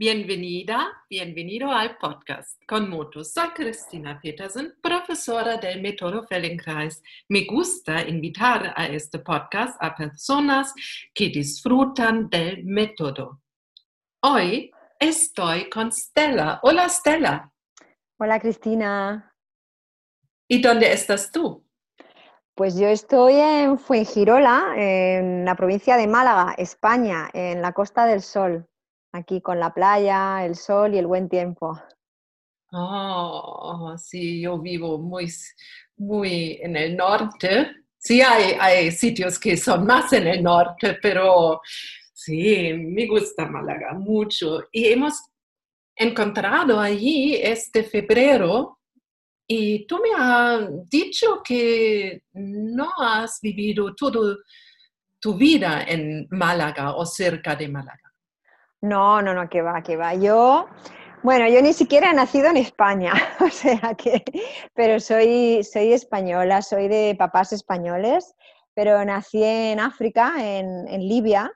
Bienvenida, bienvenido al podcast con Moto. Soy Cristina Petersen, profesora del método Feldenkrais. Me gusta invitar a este podcast a personas que disfrutan del método. Hoy estoy con Stella. Hola Stella. Hola Cristina. ¿Y dónde estás tú? Pues yo estoy en Fuengirola, en la provincia de Málaga, España, en la Costa del Sol aquí con la playa, el sol y el buen tiempo. Oh, sí, yo vivo muy, muy en el norte. Sí, hay, hay sitios que son más en el norte, pero sí, me gusta Málaga mucho. Y hemos encontrado allí este febrero y tú me has dicho que no has vivido toda tu vida en Málaga o cerca de Málaga. No, no, no, que va, que va. Yo, bueno, yo ni siquiera he nacido en España, o sea que, pero soy, soy española, soy de papás españoles, pero nací en África, en, Libia,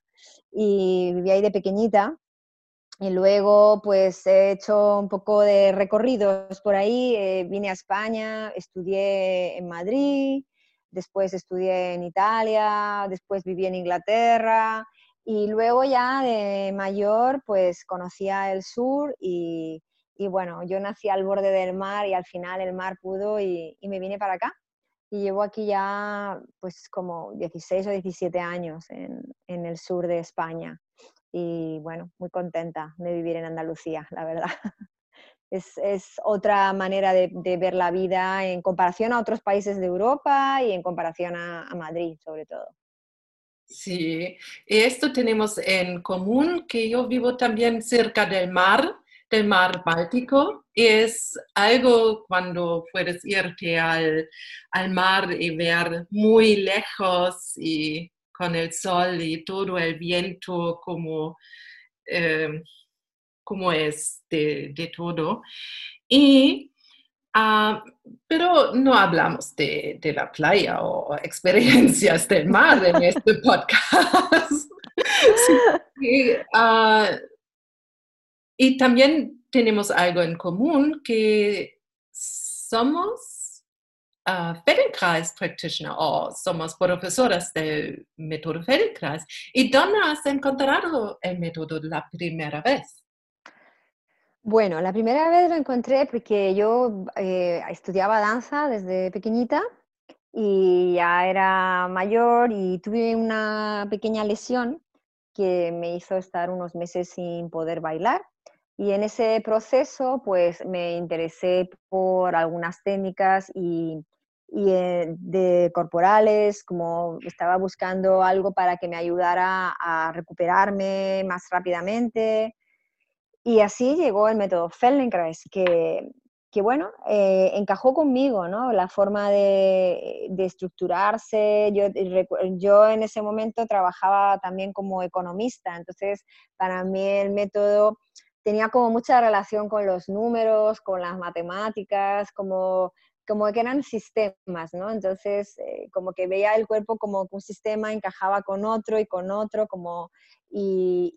y viví ahí de pequeñita. Y luego, pues he hecho un poco de recorridos por ahí. Eh, vine a España, estudié en Madrid, después estudié en Italia, después viví en Inglaterra, y luego ya de mayor, pues conocía el sur y, bueno, yo nací al borde del mar y al final el mar pudo y, me vine para acá. Y llevo aquí ya pues como 16 o 17 años en, el sur de España. Y bueno, muy contenta de vivir en Andalucía, la verdad. Es, otra manera de, ver la vida en comparación a otros países de Europa y en comparación a Madrid, sobre todo. Sí, esto tenemos en común que yo vivo también cerca del mar, del mar Báltico. Es algo cuando puedes irte al, mar y ver muy lejos y con el sol y todo el viento como, eh, como es de, de todo. Y Ah, pero no hablamos de, la playa o experiencias del mar en este podcast. Ah, y también tenemos algo en común que somos uh, Feldenkrais practitioner o somos profesoras del método Feldenkrais. ¿Y dónde has encontrado el método la primera vez? Bueno, la primera vez lo encontré porque yo eh, estudiaba danza desde pequeñita y ya era mayor y tuve una pequeña lesión que me hizo estar unos meses sin poder bailar. Y en ese proceso, pues me interesé por algunas técnicas y, eh, de corporales, como estaba buscando algo para que me ayudara a recuperarme más rápidamente, y así llegó el método Feldenkrais, que, que bueno, eh, encajó conmigo, ¿no? La forma de, de, estructurarse. Yo, yo en ese momento trabajaba también como economista, entonces para mí el método tenía como mucha relación con los números, con las matemáticas, como, como que eran sistemas, ¿no? Entonces, eh, como que veía el cuerpo como un sistema encajaba con otro y con otro, como, y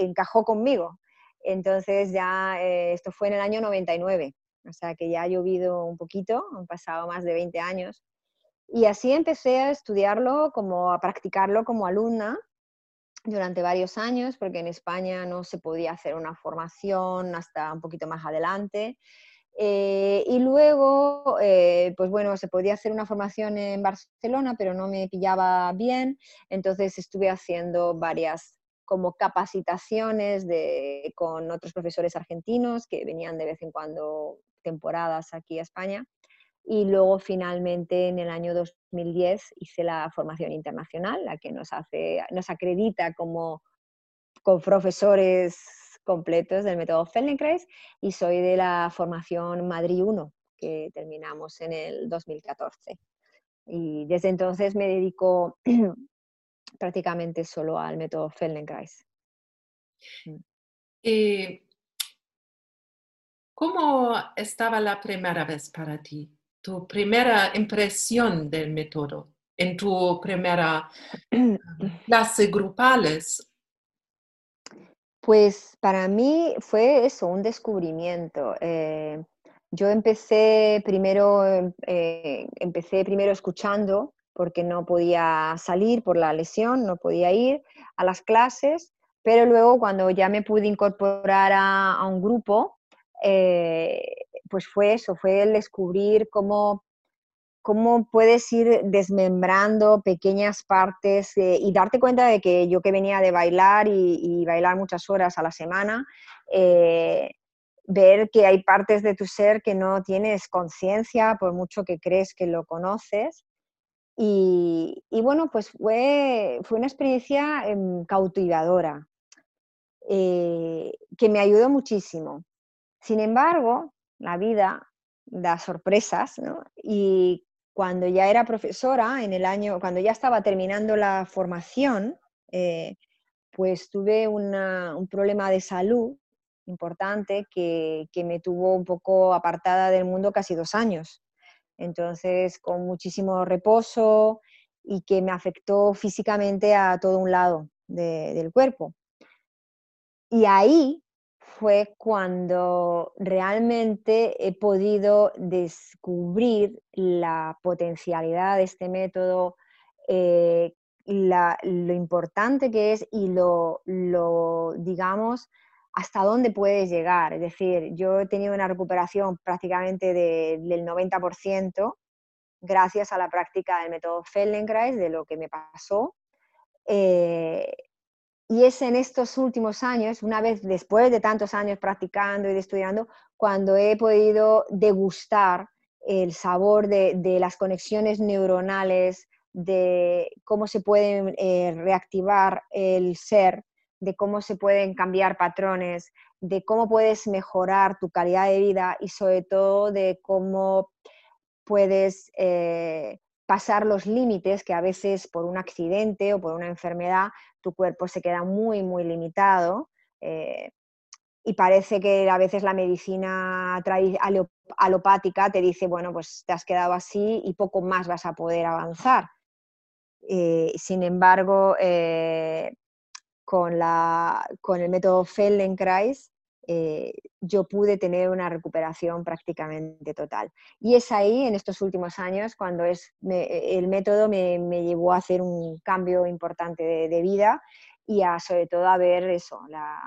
encajó conmigo. Entonces ya eh, esto fue en el año 99, o sea que ya ha llovido un poquito, han pasado más de 20 años. Y así empecé a estudiarlo, como a practicarlo como alumna durante varios años, porque en España no se podía hacer una formación hasta un poquito más adelante. Eh, y luego, eh, pues bueno, se podía hacer una formación en Barcelona, pero no me pillaba bien, entonces estuve haciendo varias como capacitaciones de, con otros profesores argentinos que venían de vez en cuando temporadas aquí a España. Y luego finalmente en el año 2010 hice la formación internacional, la que nos, hace, nos acredita como con profesores completos del método Feldenkrais y soy de la formación Madrid 1 que terminamos en el 2014. Y desde entonces me dedico prácticamente solo al método Feldenkrais. Mm. ¿Y cómo estaba la primera vez para ti? Tu primera impresión del método en tu primera clase grupales. Pues para mí fue eso, un descubrimiento. Eh, yo empecé primero, eh, empecé primero escuchando porque no podía salir por la lesión, no podía ir a las clases, pero luego cuando ya me pude incorporar a, un grupo, eh, pues fue eso, fue el descubrir cómo cómo puedes ir desmembrando pequeñas partes y darte cuenta de que yo que venía de bailar y, bailar muchas horas a la semana, eh, ver que hay partes de tu ser que no tienes conciencia por mucho que crees que lo conoces. Y, bueno, pues fue, fue una experiencia em, cautivadora, eh, que me ayudó muchísimo. Sin embargo, la vida da sorpresas, ¿no? Y cuando ya era profesora, en el año, cuando ya estaba terminando la formación, eh, pues tuve un problema de salud importante que, me tuvo un poco apartada del mundo casi dos años. Entonces, con muchísimo reposo y que me afectó físicamente a todo un lado del cuerpo. Y ahí fue cuando realmente he podido descubrir la potencialidad de este método, eh, lo importante que es y lo, digamos, hasta dónde puedes llegar. Es decir, yo he tenido una recuperación prácticamente del 90% gracias a la práctica del método Feldenkrais, de lo que me pasó. Eh, y es en estos últimos años, una vez después de tantos años practicando y estudiando, cuando he podido degustar el sabor de, las conexiones neuronales, de cómo se pueden eh, reactivar el ser, de cómo se pueden cambiar patrones, de cómo puedes mejorar tu calidad de vida y sobre todo de cómo puedes eh, pasar los límites que a veces por un accidente o por una enfermedad tu cuerpo se queda muy, muy limitado. Eh, y parece que a veces la medicina alopática te dice, bueno, pues te has quedado así y poco más vas a poder avanzar. Eh, sin embargo, con, la, con, el método Feldenkrais eh, yo pude tener una recuperación prácticamente total. Y es ahí, en estos últimos años, cuando es, el método me, llevó a hacer un cambio importante de, vida y a, sobre todo a ver eso, la,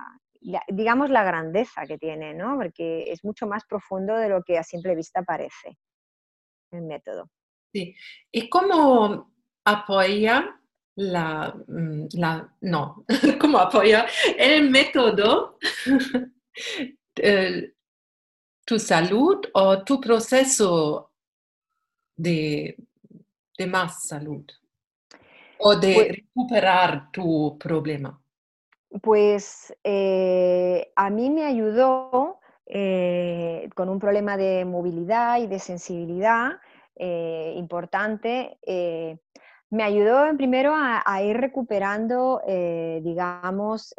digamos la grandeza que tiene, ¿no? porque es mucho más profundo de lo que a simple vista parece el método. Sí. ¿Y cómo apoya la, mm, la no, cómo apoya el método Eh, tu salud o tu proceso de, más salud o de pues recuperar tu problema? Pues eh, a mí me ayudó eh, con un problema de movilidad y de sensibilidad importante. Me ayudó primero a ir recuperando, digamos,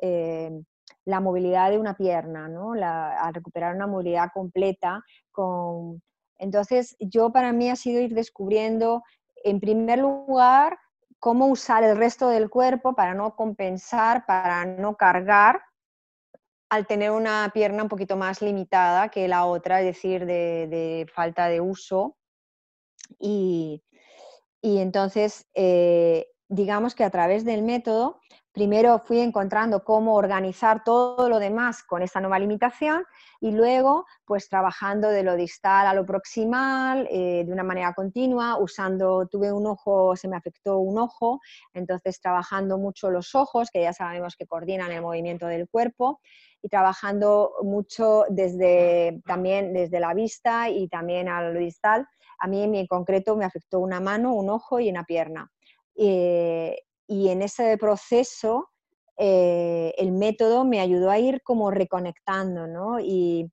la movilidad de una pierna, ¿no? a recuperar una movilidad completa. Con... Entonces, yo para mí ha sido ir descubriendo, en primer lugar, cómo usar el resto del cuerpo para no compensar, para no cargar al tener una pierna un poquito más limitada que la otra, es decir, de, falta de uso. Y, entonces, eh, digamos que a través del método primero fui encontrando cómo organizar todo lo demás con esa nueva limitación y luego pues trabajando de lo distal a lo proximal eh, de una manera continua, usando, tuve un ojo, se me afectó un ojo, entonces trabajando mucho los ojos, que ya sabemos que coordinan el movimiento del cuerpo, y trabajando mucho desde, también desde la vista y también a lo distal. A mí en concreto me afectó una mano, un ojo y una pierna. Eh, y en ese proceso eh, el método me ayudó a ir como reconectando, ¿no? Y,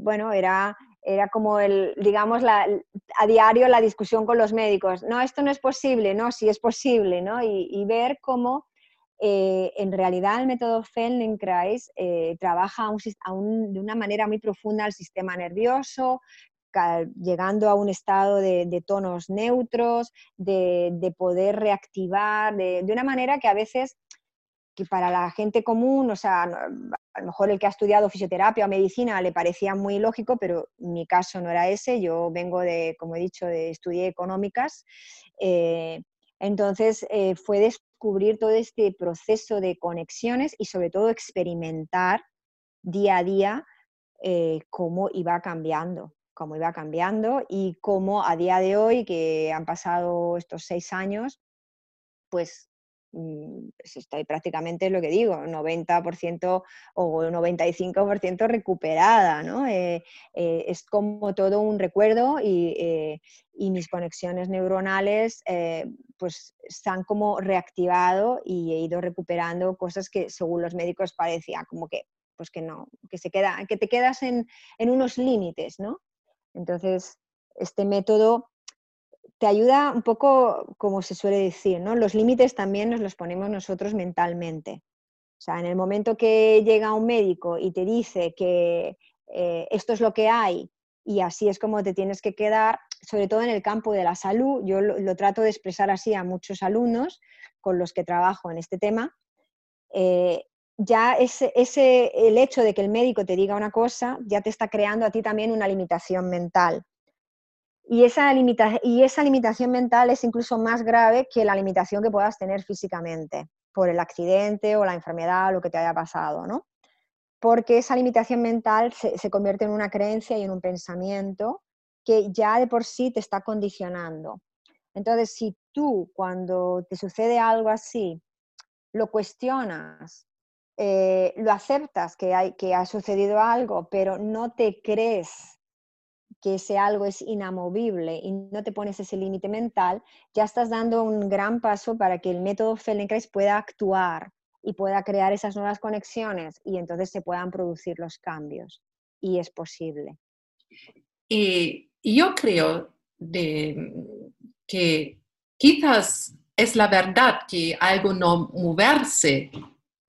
bueno, era, era como el, digamos, a diario la discusión con los médicos, no, esto no es posible, no, sí es posible, ¿no? Y, ver cómo eh, en realidad el método Feldenkrais eh, trabaja de una manera muy profunda el sistema nervioso, llegando a un estado de, tonos neutros, de, poder reactivar, de, una manera que a veces que para la gente común, o sea, a lo mejor el que ha estudiado fisioterapia o medicina le parecía muy lógico, pero mi caso no era ese. Yo vengo de, como he dicho, de estudié económicas. Eh, entonces eh, fue descubrir todo este proceso de conexiones y sobre todo experimentar día a día eh, cómo iba cambiando, cómo iba cambiando y cómo a día de hoy, que han pasado estos seis años, pues Mm, pues estoy prácticamente lo que digo, 90% o 95% recuperada, ¿no? Eh, eh, es como todo un recuerdo y, eh, mis conexiones neuronales pues se han como reactivado y he ido recuperando cosas que según los médicos parecía como que pues que no, que se queda, que te quedas en, en unos límites, ¿no? Entonces, este método te ayuda un poco, como se suele decir, ¿no? Los límites también nos los ponemos nosotros mentalmente. O sea, en el momento que llega un médico y te dice que eh, esto es lo que hay y así es como te tienes que quedar, sobre todo en el campo de la salud, yo lo, trato de expresar así a muchos alumnos con los que trabajo en este tema, eh, ya ese, ese, el hecho de que el médico te diga una cosa ya te está creando a ti también una limitación mental. Y esa, y esa limitación mental es incluso más grave que la limitación que puedas tener físicamente por el accidente o la enfermedad o lo que te haya pasado, ¿no? Porque esa limitación mental se, se convierte en una creencia y en un pensamiento que ya de por sí te está condicionando. Entonces, si tú cuando te sucede algo así, lo cuestionas, eh, lo aceptas que, hay, que ha sucedido algo, pero no te crees que ese algo es inamovible y no te pones ese límite mental, ya estás dando un gran paso para que el método Feldenkrais pueda actuar y pueda crear esas nuevas conexiones y entonces se puedan producir los cambios. Y es posible. Y yo creo que quizás es la verdad que algo no moverse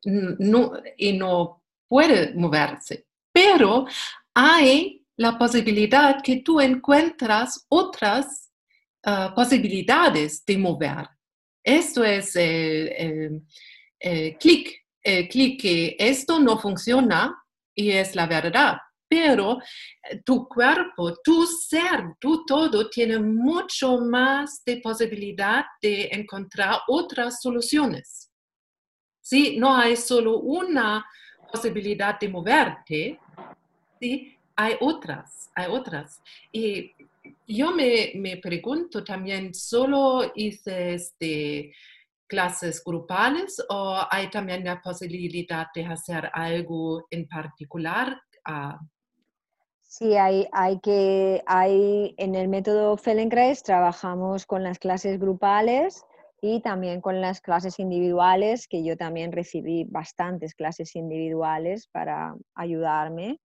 no, y no puede moverse, pero hay la posibilidad que tú encuentras otras ah, posibilidades de mover. Esto es el clic, el clic que esto no funciona y es la verdad. Pero eh, tu cuerpo, tu ser, tu todo tiene mucho más de posibilidad de encontrar otras soluciones. ¿Sí? No hay solo una posibilidad de moverte, ¿sí? hay otras, hay otras. Y yo me, me pregunto también, ¿solo hice clases grupales o hay también la posibilidad de hacer algo en particular? Ah, Sí, hay, hay que, hay, en el método Feldenkrais trabajamos con las clases grupales y también con las clases individuales, que yo también recibí bastantes clases individuales para ayudarme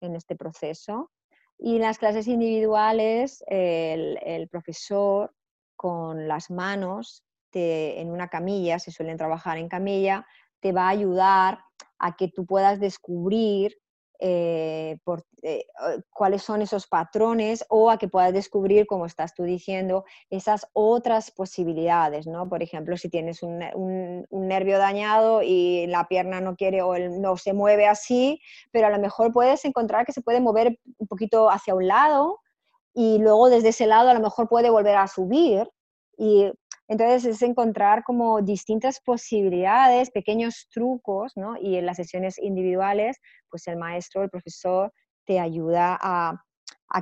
en este proceso. Y las clases individuales, el, profesor con las manos en una camilla, se suelen trabajar en camilla, te va a ayudar a que tú puedas descubrir eh, por, eh, cuáles son esos patrones o a que puedas descubrir, como estás tú diciendo, esas otras posibilidades, ¿no? Por ejemplo, si tienes un, nervio dañado y la pierna no quiere o no se mueve así, pero a lo mejor puedes encontrar que se puede mover un poquito hacia un lado y luego desde ese lado a lo mejor puede volver a subir y entonces es encontrar como distintas posibilidades, pequeños trucos, ¿no? Y en las sesiones individuales, pues el maestro, el profesor, te ayuda a,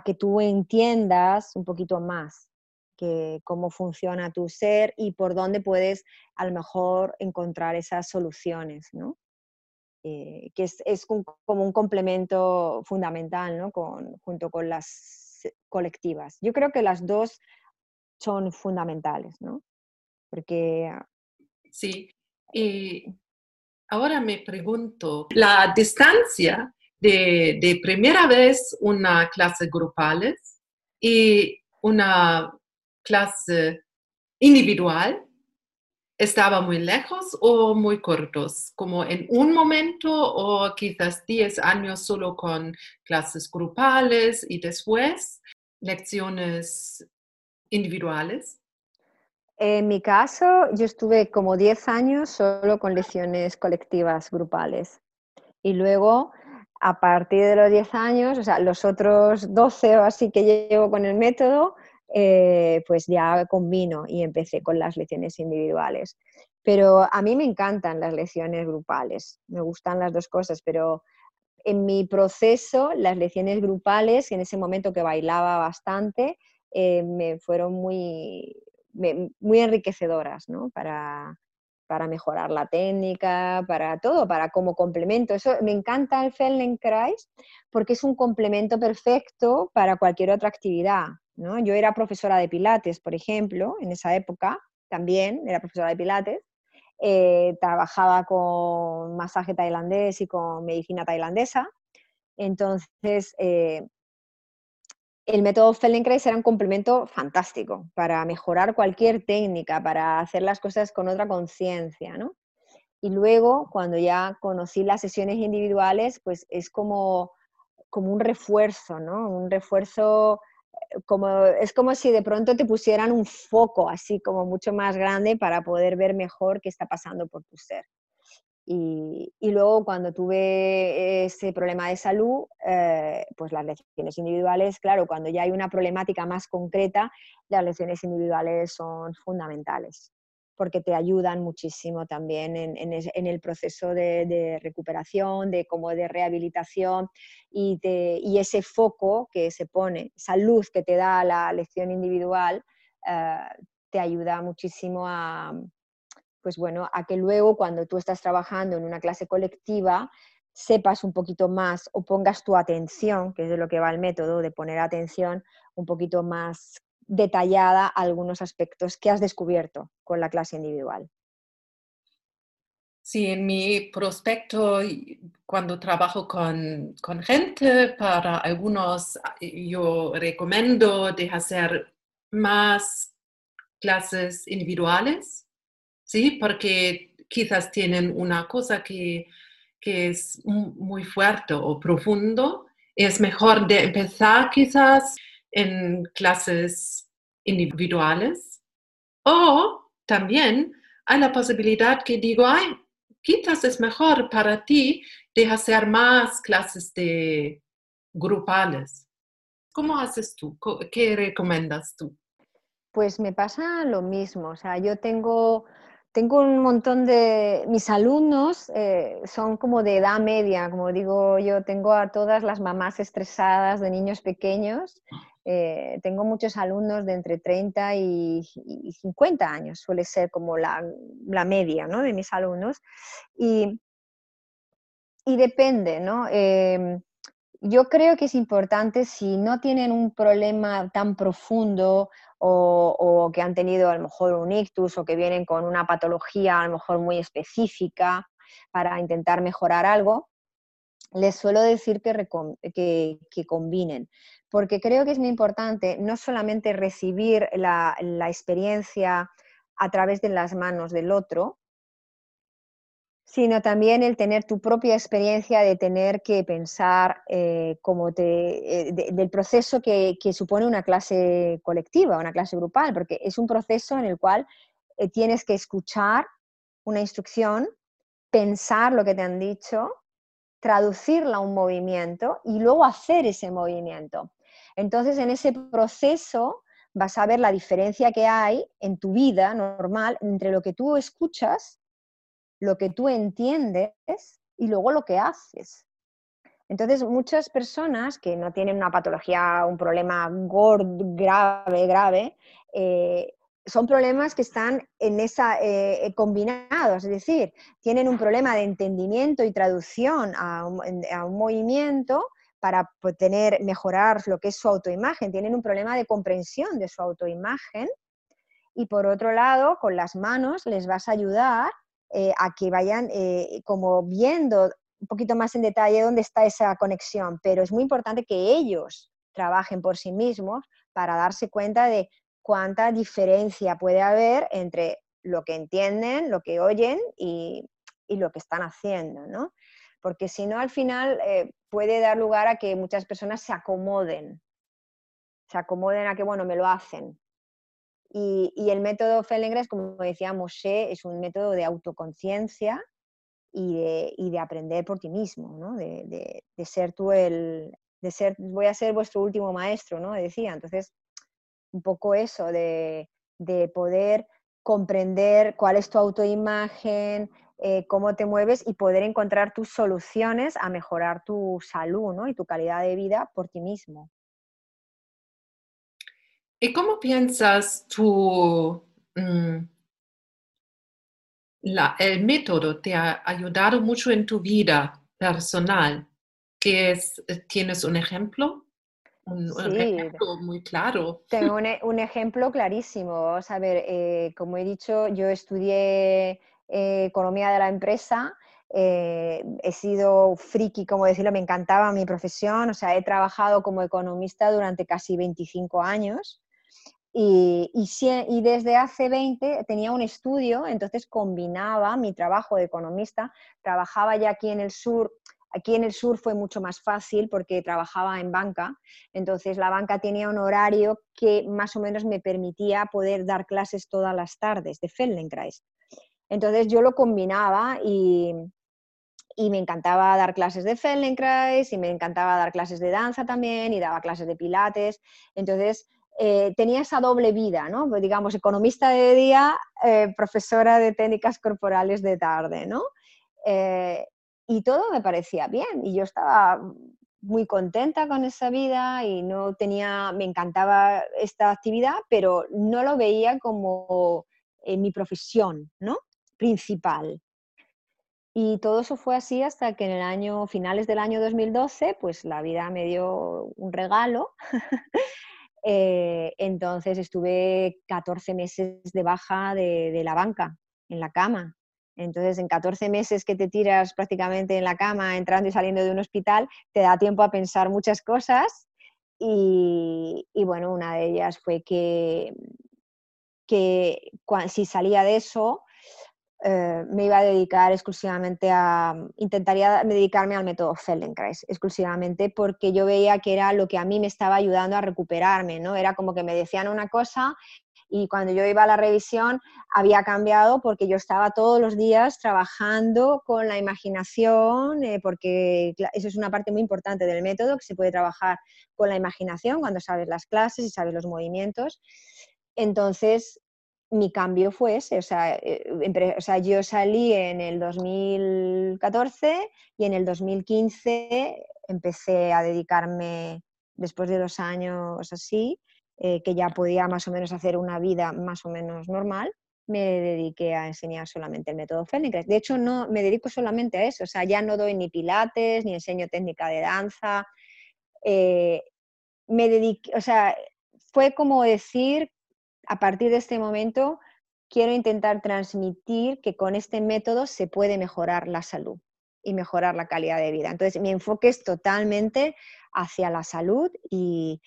que tú entiendas un poquito más que cómo funciona tu ser y por dónde puedes a lo mejor encontrar esas soluciones, ¿no? Eh, que es, como un complemento fundamental, ¿no? junto con las colectivas. Yo creo que las dos son fundamentales, ¿no? Porque... Ah, sí, y ahora me pregunto, la distancia de, de primera vez una clase grupales y una clase individual estaba muy lejos o muy cortos, como en un momento o quizás 10 años solo con clases grupales y después lecciones individuales? En mi caso, yo estuve como 10 años solo con lecciones colectivas grupales. Y luego, a partir de los 10 años, o sea, los otros 12 o así que llevo con el método, eh, pues ya combino y empecé con las lecciones individuales. Pero a mí me encantan las lecciones grupales, me gustan las dos cosas, pero en mi proceso, las lecciones grupales, en ese momento que bailaba bastante, eh, me fueron muy, muy enriquecedoras ¿no? para, para mejorar la técnica, para todo, para como complemento. Eso me encanta el Feldenkrais porque es un complemento perfecto para cualquier otra actividad. ¿no? Yo era profesora de pilates, por ejemplo, en esa época también era profesora de pilates. Eh, trabajaba con masaje tailandés y con medicina tailandesa. Entonces, eh, el método Feldenkrais era un complemento fantástico para mejorar cualquier técnica, para hacer las cosas con otra conciencia, ¿no? Y luego, cuando ya conocí las sesiones individuales, pues es como, como un refuerzo, ¿no? Un refuerzo, eh, como, es como si de pronto te pusieran un foco así como mucho más grande para poder ver mejor qué está pasando por tu ser. Y, luego cuando tuve ese problema de salud, eh, pues las lecciones individuales, claro, cuando ya hay una problemática más concreta, las lecciones individuales son fundamentales, porque te ayudan muchísimo también en, el proceso de, recuperación, de como de rehabilitación y, y, ese foco que se pone, esa luz que te da la lección individual, eh, te ayuda muchísimo a pues bueno, a que luego cuando tú estás trabajando en una clase colectiva sepas un poquito más o pongas tu atención, que es de lo que va el método, de poner atención un poquito más detallada a algunos aspectos que has descubierto con la clase individual. Sí, en mi prospecto, cuando trabajo con, con gente, para algunos yo recomiendo de hacer más clases individuales ¿sí? Porque quizás tienen una cosa que, es muy fuerte o profundo. Es mejor de empezar quizás en clases individuales o también hay la posibilidad que digo, ay, quizás es mejor para ti de hacer más clases de grupales. ¿Cómo haces tú? ¿Qué recomiendas tú? Pues me pasa lo mismo. O sea, yo tengo tengo un montón de... Mis alumnos eh, son como de edad media, como digo yo, tengo a todas las mamás estresadas de niños pequeños. Eh, tengo muchos alumnos de entre 30 y, 50 años, suele ser como la, media ¿no? de mis alumnos. Y, y depende, ¿no? Em, yo creo que es importante si no tienen un problema tan profundo o, que han tenido a lo mejor un ictus o que vienen con una patología a lo mejor muy específica para intentar mejorar algo, les suelo decir que, que, combinen, porque creo que es muy importante no solamente recibir la, la experiencia a través de las manos del otro, sino también el tener tu propia experiencia de tener que pensar eh, como te, eh, del proceso que, supone una clase colectiva, una clase grupal, porque es un proceso en el cual eh, tienes que escuchar una instrucción, pensar lo que te han dicho, traducirla a un movimiento y luego hacer ese movimiento. Entonces, en ese proceso vas a ver la diferencia que hay en tu vida normal entre lo que tú escuchas lo que tú entiendes y luego lo que haces. Entonces, muchas personas que no tienen una patología, un problema grave, grave, eh, son problemas que están en esa, eh, eh, combinados, es decir, tienen un problema de entendimiento y traducción a un, movimiento para tener, mejorar lo que es su autoimagen, tienen un problema de comprensión de su autoimagen. Y por otro lado, con las manos les vas a ayudar eh, a que vayan eh, como viendo un poquito más en detalle dónde está esa conexión, pero es muy importante que ellos trabajen por sí mismos para darse cuenta de cuánta diferencia puede haber entre lo que entienden, lo que oyen y, lo que están haciendo, ¿no? Porque si no, al final eh, puede dar lugar a que muchas personas se acomoden, se acomoden a que, bueno, me lo hacen, Y, el método Feldenkrais, como decía Moshe, es un método de autoconciencia y de, aprender por ti mismo, ¿no? de, ser tú el, de ser, voy a ser vuestro último maestro, ¿no? Decía, entonces, un poco eso, de, poder comprender cuál es tu autoimagen, eh, cómo te mueves y poder encontrar tus soluciones a mejorar tu salud ¿no? y tu calidad de vida por ti mismo. ¿Y cómo piensas tú, mm, el método te ha ayudado mucho en tu vida personal? es, ¿Tienes un ejemplo? Un, ejemplo muy claro. Tengo e, un, ejemplo clarísimo. a ver, eh, como he dicho, yo estudié eh, economía de la empresa. Eh, he sido friki, como decirlo, me encantaba mi profesión, o sea, he trabajado como economista durante casi 25 años y, desde hace 20 tenía un estudio, entonces combinaba mi trabajo de economista, trabajaba ya aquí en el sur, aquí en el sur fue mucho más fácil porque trabajaba en banca, entonces la banca tenía un horario que más o menos me permitía poder dar clases todas las tardes de Feldenkrais. Entonces yo lo combinaba y, y me encantaba dar clases de Feldenkrais y me encantaba dar clases de danza también y daba clases de pilates. Entonces eh, tenía esa doble vida, ¿no? Pues, digamos, economista de día, eh, profesora de técnicas corporales de tarde, ¿no? Eh, y todo me parecía bien y yo estaba muy contenta con esa vida y no tenía, me encantaba esta actividad, pero no lo veía como mi profesión, ¿no? Principal. Y todo eso fue así hasta que en el año, finales del año 2012, pues la vida me dio un regalo Eh, entonces estuve 14 meses de baja de, la banca, en la cama. Entonces, en 14 meses que te tiras prácticamente en la cama, entrando y saliendo de un hospital, te da tiempo a pensar muchas cosas. Y, bueno, una de ellas fue que, que si salía de eso, eh, me iba a dedicar exclusivamente a, intentaría dedicarme al método Feldenkrais exclusivamente porque yo veía que era lo que a mí me estaba ayudando a recuperarme, ¿no? Era como que me decían una cosa y cuando yo iba a la revisión había cambiado porque yo estaba todos los días trabajando con la imaginación, eh, porque eso es una parte muy importante del método, que se puede trabajar con la imaginación cuando sabes las clases y sabes los movimientos. Entonces, mi cambio fue ese, o sea, eh, o sea, yo salí en el 2014 y en el 2015 empecé a dedicarme, después de dos años así, eh, que ya podía más o menos hacer una vida más o menos normal, me dediqué a enseñar solamente el método Feldenkrais. De hecho, no me dedico solamente a eso, o sea, ya no doy ni pilates, ni enseño técnica de danza. Eh, me dediqué, o sea, fue como decir a partir de este momento quiero intentar transmitir que con este método se puede mejorar la salud y mejorar la calidad de vida. Entonces, mi enfoque es totalmente hacia la salud y,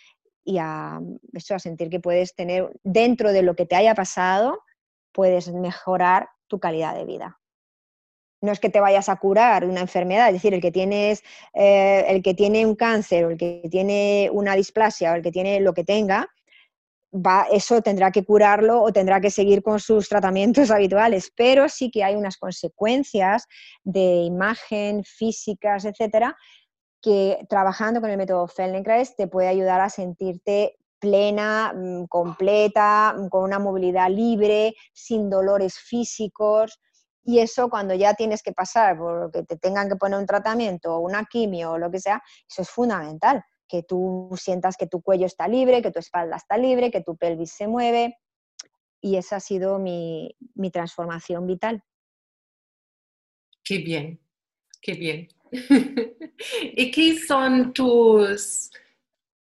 a, eso, a sentir que puedes tener, dentro de lo que te haya pasado, puedes mejorar tu calidad de vida. No es que te vayas a curar una enfermedad, es decir, el que, tienes, eh, el que tiene un cáncer o el que tiene una displasia o el que tiene lo que tenga, eso tendrá que curarlo o tendrá que seguir con sus tratamientos habituales, pero sí que hay unas consecuencias de imagen, físicas, etcétera, que trabajando con el método Feldenkrais te puede ayudar a sentirte plena, mm, completa, mm, con una movilidad libre, sin dolores físicos. Y eso cuando ya tienes que pasar por que te tengan que poner un tratamiento o una quimio o lo que sea, eso es fundamental que tú sientas que tu cuello está libre, que tu espalda está libre, que tu pelvis se mueve. Y esa ha sido mi, transformación vital. Qué bien, qué bien. ¿Y qué son tus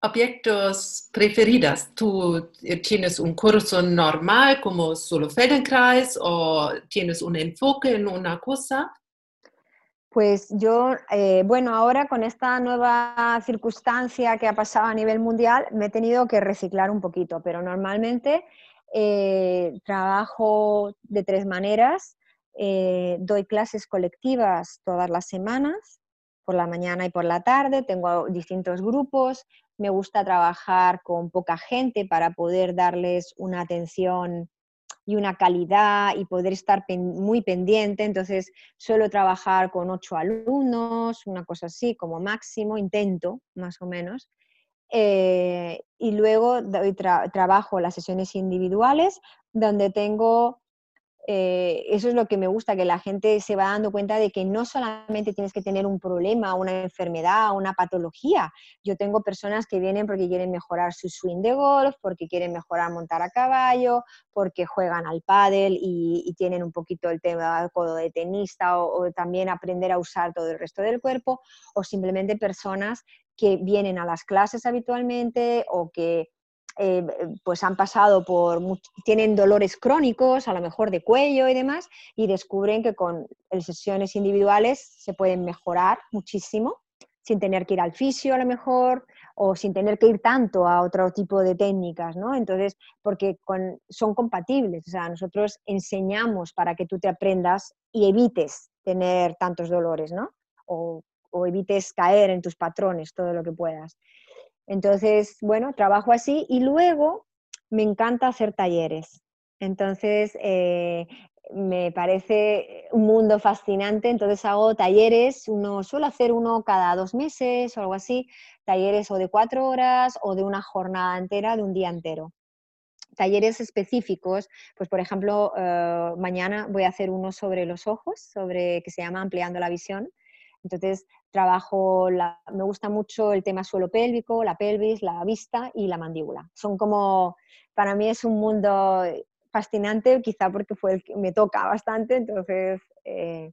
objetos preferidos? ¿Tú tienes un curso normal como solo Feldenkrais o tienes un enfoque en una cosa? Pues yo, eh, bueno, ahora con esta nueva circunstancia que ha pasado a nivel mundial, me he tenido que reciclar un poquito, pero normalmente eh, trabajo de tres maneras. Eh, doy clases colectivas todas las semanas, por la mañana y por la tarde, tengo distintos grupos, me gusta trabajar con poca gente para poder darles una atención y una calidad y poder estar muy pendiente. Entonces, suelo trabajar con ocho alumnos, una cosa así como máximo, intento más o menos. Eh, y luego trabajo las sesiones individuales donde tengo eh, eso es lo que me gusta, que la gente se va dando cuenta de que no solamente tienes que tener un problema, una enfermedad, una patología. Yo tengo personas que vienen porque quieren mejorar su swing de golf, porque quieren mejorar montar a caballo, porque juegan al pádel y, tienen un poquito el tema del codo de tenista o también aprender a usar todo el resto del cuerpo, o simplemente personas que vienen a las clases habitualmente o que eh, pues han pasado por, tienen dolores crónicos, a lo mejor de cuello y demás, y descubren que con sesiones individuales se pueden mejorar muchísimo, sin tener que ir al fisio a lo mejor, o sin tener que ir tanto a otro tipo de técnicas, ¿no? Entonces, porque son compatibles, o sea, nosotros enseñamos para que tú te aprendas y evites tener tantos dolores, ¿no? O, o evites caer en tus patrones todo lo que puedas. Entonces, bueno, trabajo así y luego me encanta hacer talleres. Entonces, eh, me parece un mundo fascinante, entonces hago talleres, uno suelo hacer uno cada dos meses o algo así, talleres o de cuatro horas o de una jornada entera, de un día entero. Talleres específicos, pues por ejemplo, eh, mañana voy a hacer uno sobre los ojos, sobre que se llama Ampliando la Visión. Entonces, trabajo, me gusta mucho el tema suelo pélvico, la pelvis, la vista y la mandíbula. Son como, para mí es un mundo fascinante, quizá porque fue el que me toca bastante, entonces, eh,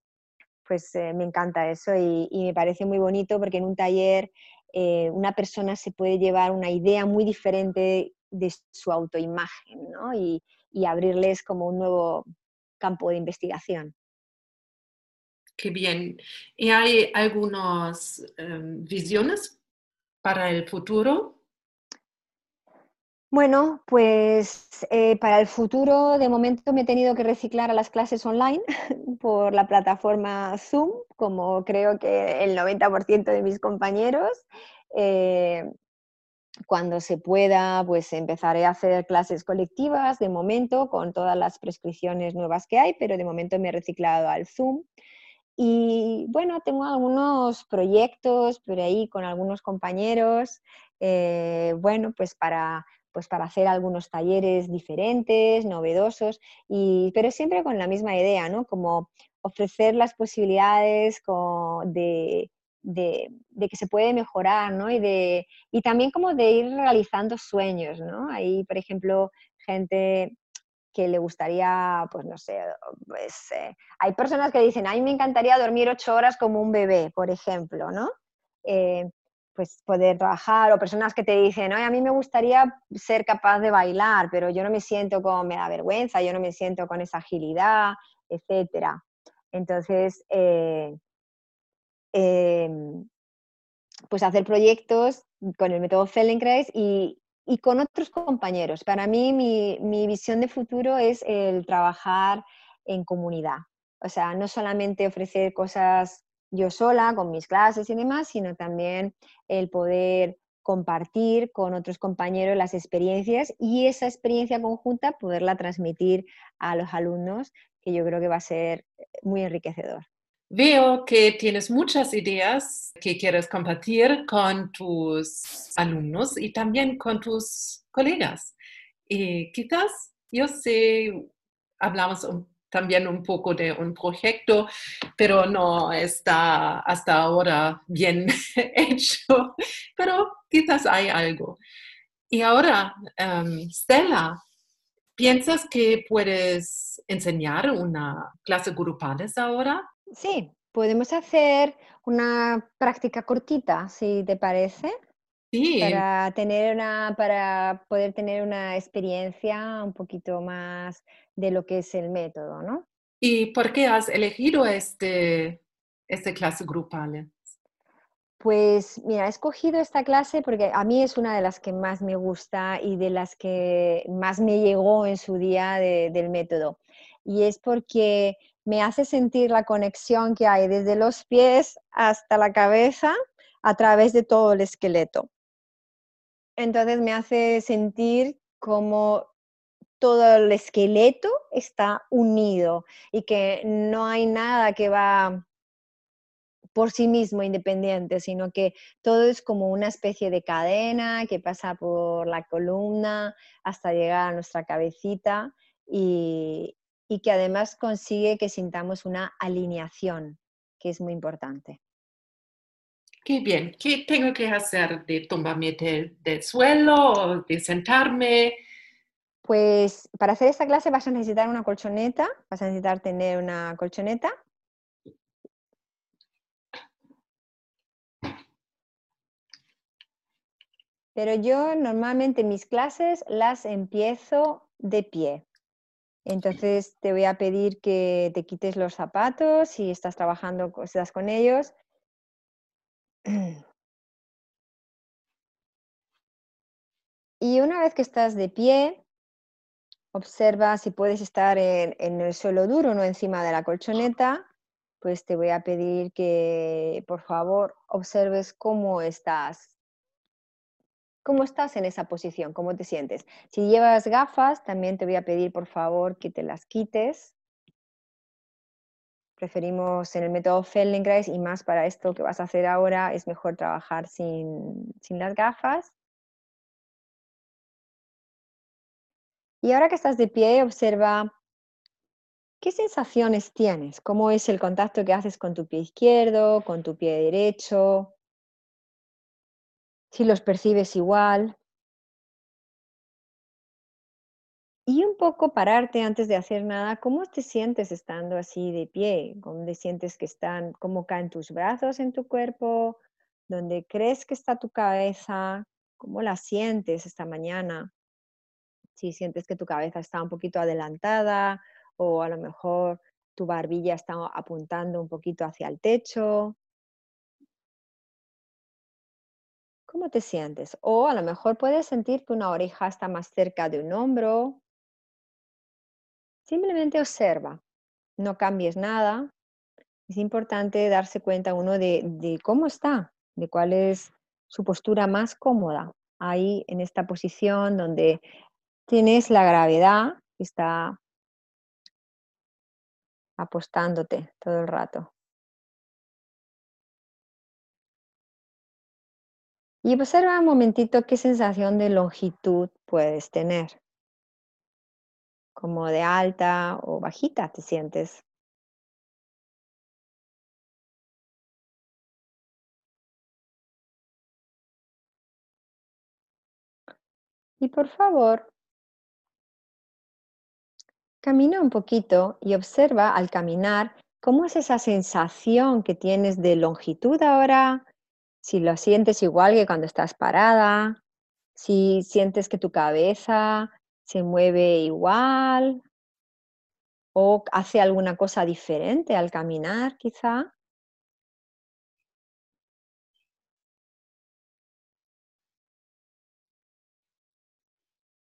pues eh, me encanta eso y, me parece muy bonito porque en un taller eh, una persona se puede llevar una idea muy diferente de su autoimagen ¿no? y abrirles como un nuevo campo de investigación. Qué bien. ¿Y hay algunas em, visiones para el futuro? Bueno, pues eh, para el futuro de momento me he tenido que reciclar a las clases online por la plataforma Zoom, como creo que el 90% de mis compañeros. Eh, cuando se pueda, pues empezaré a hacer clases colectivas de momento con todas las prescripciones nuevas que hay, pero de momento me he reciclado al Zoom. Y bueno, tengo algunos proyectos por ahí con algunos compañeros, eh, bueno, pues para, pues para hacer algunos talleres diferentes, novedosos, y, pero siempre con la misma idea, ¿no? Como ofrecer las posibilidades de, de, de, que se puede mejorar, ¿no? Y, de, y también como de ir realizando sueños, ¿no? Ahí, por ejemplo, gente que le gustaría, pues no sé, pues, eh, hay personas que dicen, a mí me encantaría dormir ocho horas como un bebé, por ejemplo, ¿no? Eh, pues poder trabajar, o personas que te dicen, a mí me gustaría ser capaz de bailar, pero yo no me siento como, me da vergüenza, yo no me siento con esa agilidad, etcétera. Entonces, eh, em, pues hacer proyectos con el método Feldenkrais y, y con otros compañeros. Para mí mi, visión de futuro es el trabajar en comunidad. O sea, no solamente ofrecer cosas yo sola con mis clases y demás, sino también el poder compartir con otros compañeros las experiencias y esa experiencia conjunta poderla transmitir a los alumnos, que yo creo que va a ser muy enriquecedor. Veo que tienes muchas ideas que quieres compartir con tus alumnos y también con tus colegas. Y quizás, yo sé, hablamos también un poco de un proyecto, pero no está hasta ahora bien hecho, pero quizás hay algo. Y ahora, em, Stella, ¿piensas que puedes enseñar una clase grupales ahora? Sí, podemos hacer una práctica cortita, si te parece. Sí. Para, tener una, para poder tener una experiencia un poquito más de lo que es el método, ¿no? ¿Y por qué has elegido este, este clase grupal? Pues mira, he escogido esta clase porque a mí es una de las que más me gusta y de las que más me llegó en su día del método. Y es porque me hace sentir la conexión que hay desde los pies hasta la cabeza a través de todo el esqueleto. entonces me hace sentir como todo el esqueleto está unido y que no hay nada que va por sí mismo independiente, sino que todo es como una especie de cadena que pasa por la columna hasta llegar a nuestra cabecita y, y que además consigue que sintamos una alineación, que es muy importante. Qué bien. ¿Qué tengo que hacer? ¿De tumbarme del, del suelo de sentarme? Pues para hacer esta clase vas a necesitar una colchoneta, vas a necesitar tener una colchoneta Pero yo normalmente mis clases las empiezo de pie. Entonces te voy a pedir que te quites los zapatos si estás trabajando, estás con ellos. Y una vez que estás de pie, observa si puedes estar en, en el suelo duro, no encima de la colchoneta, pues te voy a pedir que por favor observes cómo estás ¿Cómo estás en esa posición? ¿Cómo te sientes? Si llevas gafas, también te voy a pedir por favor que te las quites. Preferimos en el método Feldenkrais y más para esto que vas a hacer ahora, es mejor trabajar sin, sin las gafas. Y ahora que estás de pie, observa qué sensaciones tienes, cómo es el contacto que haces con tu pie izquierdo, con tu pie derecho, si los percibes igual. Y un poco pararte antes de hacer nada, ¿cómo te sientes estando así de pie? ¿Cómo te sientes que están, cómo caen tus brazos en tu cuerpo? ¿Dónde crees que está tu cabeza? ¿Cómo la sientes esta mañana? Si sientes que tu cabeza está un poquito adelantada o a lo mejor tu barbilla está apuntando un poquito hacia el techo. ¿Cómo te sientes? O a lo mejor puedes sentir que una oreja está más cerca de un hombro. Simplemente observa, no cambies nada. Es importante darse cuenta uno de, cómo está, de cuál es su postura más cómoda. Ahí en esta posición donde tienes la gravedad que está apostándote todo el rato. Y observa un momentito qué sensación de longitud puedes tener. Como de alta o bajita te sientes. Y por favor, camina un poquito y observa al caminar cómo es esa sensación que tienes de longitud ahora si lo sientes igual que cuando estás parada, si sientes que tu cabeza se mueve igual o hace alguna cosa diferente al caminar quizá.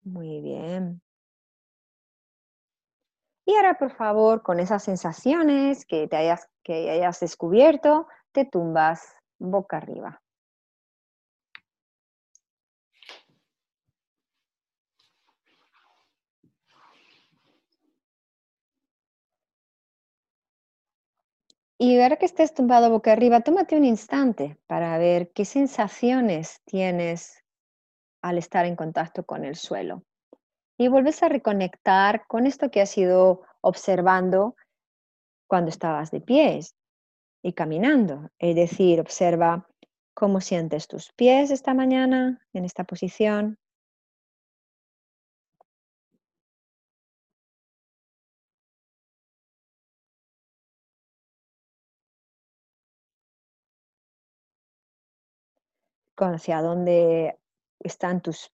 Muy bien. Y ahora, por favor, con esas sensaciones que te hayas, que hayas descubierto, te tumbas boca arriba. Y ahora que estés tumbado boca arriba, tómate un instante para ver qué sensaciones tienes al estar en contacto con el suelo. Y vuelves a reconectar con esto que has ido observando cuando estabas de pies y caminando. Es decir, observa cómo sientes tus pies esta mañana en esta posición. hacia dónde están tus,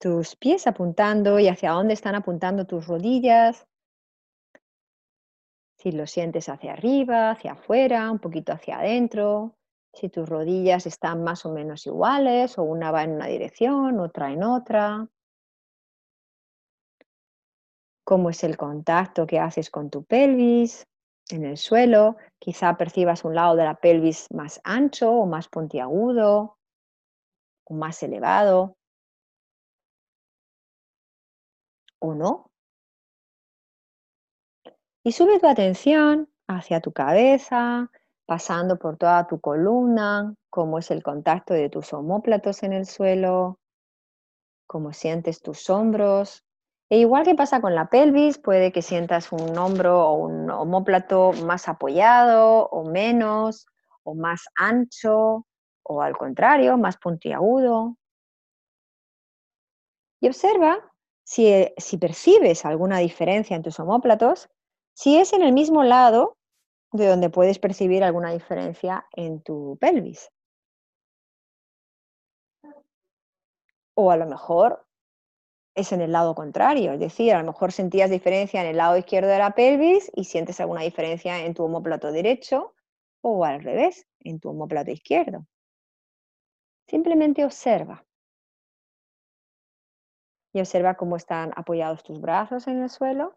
tus pies apuntando y hacia dónde están apuntando tus rodillas. Si lo sientes hacia arriba, hacia afuera, un poquito hacia adentro, si tus rodillas están más o menos iguales o una va en una dirección, otra en otra. Cómo es el contacto que haces con tu pelvis en el suelo. Quizá percibas un lado de la pelvis más ancho o más puntiagudo o más elevado. ¿O no? Y sube tu atención hacia tu cabeza, pasando por toda tu columna, cómo es el contacto de tus omóplatos en el suelo, cómo sientes tus hombros. E igual que pasa con la pelvis, puede que sientas un hombro o un omóplato más apoyado o menos, o más ancho, o al contrario, más puntiagudo. Y observa si, si percibes alguna diferencia en tus omóplatos, si es en el mismo lado de donde puedes percibir alguna diferencia en tu pelvis. O a lo mejor es en el lado contrario, es decir, a lo mejor sentías diferencia en el lado izquierdo de la pelvis y sientes alguna diferencia en tu homóplato derecho o al revés, en tu homóplato izquierdo. Simplemente observa. Y observa cómo están apoyados tus brazos en el suelo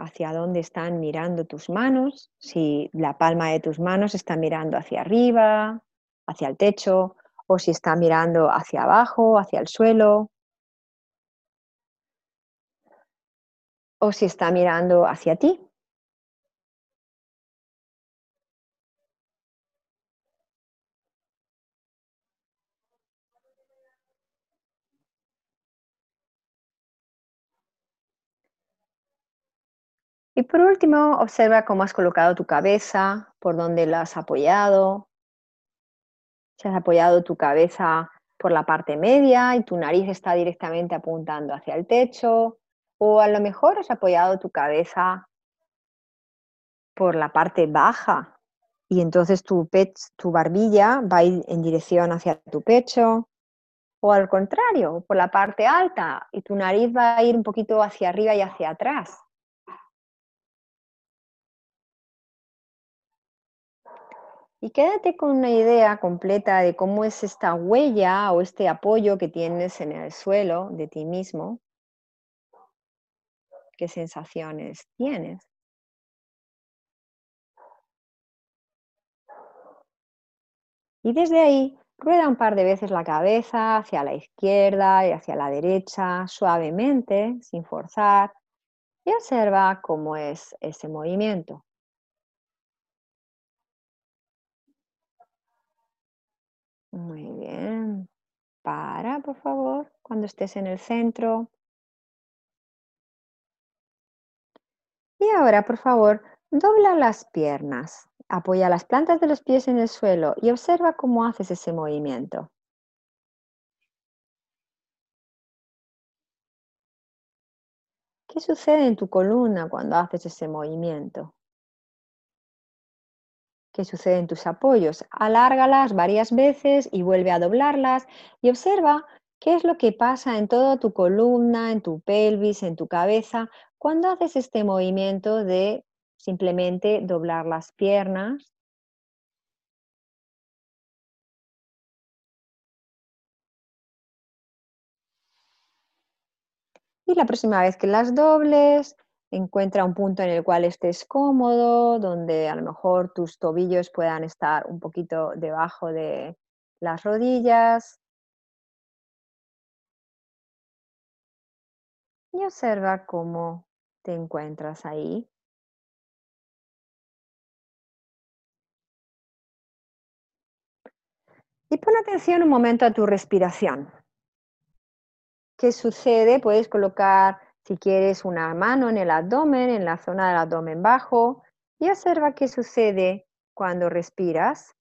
hacia dónde están mirando tus manos, si la palma de tus manos está mirando hacia arriba, hacia el techo, o si está mirando hacia abajo, hacia el suelo, o si está mirando hacia ti. Y por último, observa cómo has colocado tu cabeza, por dónde la has apoyado. Si has apoyado tu cabeza por la parte media y tu nariz está directamente apuntando hacia el techo, o a lo mejor has apoyado tu cabeza por la parte baja y entonces tu, tu barbilla va a ir en dirección hacia tu pecho, o al contrario, por la parte alta y tu nariz va a ir un poquito hacia arriba y hacia atrás. Y quédate con una idea completa de cómo es esta huella o este apoyo que tienes en el suelo de ti mismo. ¿Qué sensaciones tienes? Y desde ahí, rueda un par de veces la cabeza hacia la izquierda y hacia la derecha, suavemente, sin forzar, y observa cómo es ese movimiento. Muy bien. Para, por favor, cuando estés en el centro. Y ahora, por favor, dobla las piernas. Apoya las plantas de los pies en el suelo y observa cómo haces ese movimiento. ¿Qué sucede en tu columna cuando haces ese movimiento? ¿Qué sucede en tus apoyos. Alárgalas varias veces y vuelve a doblarlas y observa qué es lo que pasa en toda tu columna, en tu pelvis, en tu cabeza, cuando haces este movimiento de simplemente doblar las piernas. Y la próxima vez que las dobles, Encuentra un punto en el cual estés cómodo, donde a lo mejor tus tobillos puedan estar un poquito debajo de las rodillas. Y observa cómo te encuentras ahí. Y pon atención un momento a tu respiración. ¿Qué sucede? Puedes colocar si quieres una mano en el abdomen, en la zona del abdomen bajo, y observa qué sucede cuando respiras.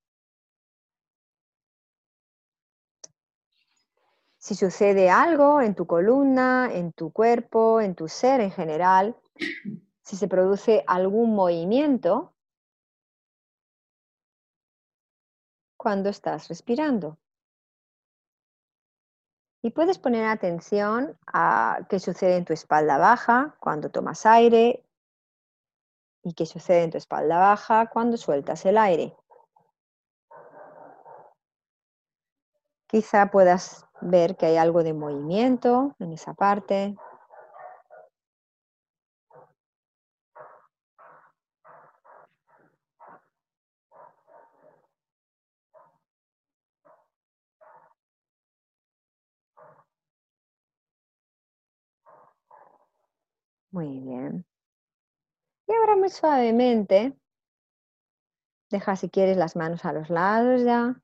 Si sucede algo en tu columna, en tu cuerpo, en tu ser en general, si se produce algún movimiento cuando estás respirando. Y puedes poner atención a qué sucede en tu espalda baja cuando tomas aire y qué sucede en tu espalda baja cuando sueltas el aire. Quizá puedas ver que hay algo de movimiento en esa parte. Muy bien. Y ahora muy suavemente, deja si quieres las manos a los lados ya.